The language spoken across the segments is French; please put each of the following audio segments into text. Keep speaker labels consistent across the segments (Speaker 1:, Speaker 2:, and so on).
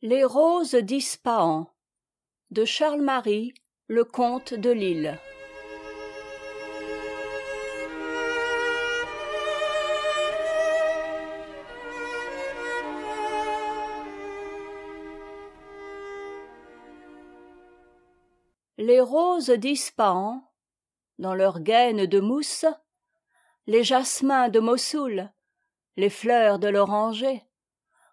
Speaker 1: les roses d'ispahan de charles marie le comte de lisle les roses d'ispahan dans leurs gaines de mousse les jasmins de mossoul les fleurs de l'oranger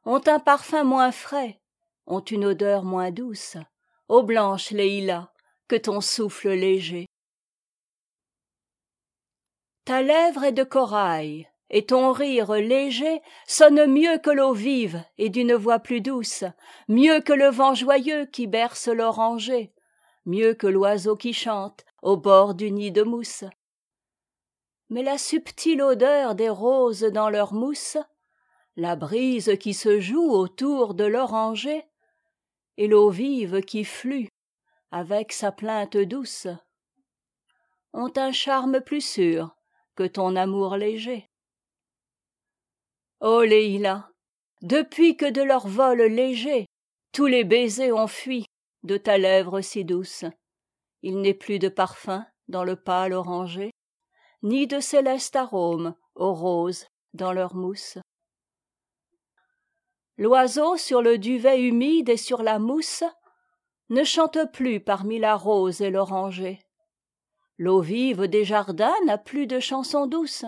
Speaker 1: ont un parfum moins frais ont une odeur moins douce. Ô blanche leïla que ton souffle léger. Ta lèvre est de corail et ton rire léger sonne mieux que l'eau vive et d'une voix plus douce mieux que le vent joyeux qui berce l'oranger mieux que l'oiseau qui chante au bord du nid de mousse. Mais la subtile odeur des roses dans leur mousse la brise qui se joue autour de l'oranger et l'eau vive qui flue avec sa plainte douce ont un charme plus sûr que ton amour léger. Ô leïla depuis que de leur vol léger tous les baisers ont fui de ta lèvre si douce il n'est plus de parfum dans le pâle oranger ni de céleste arôme aux roses dans leur mousse l'oiseau sur le duvet humide et sur la mousse ne chante plus parmi la rose et l'oranger. L'eau vive des jardins n'a plus de chanson douce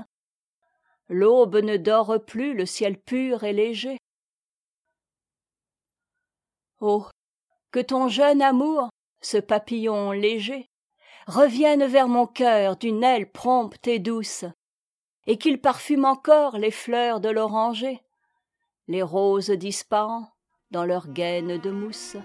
Speaker 1: l'aube ne dore plus le ciel pur et léger. Oh que ton jeune amour ce papillon léger revienne vers mon cœur d'une aile prompte et douce et qu'il parfume encore les fleurs de l'oranger les roses d'ispahan dans leurs gaines de mousse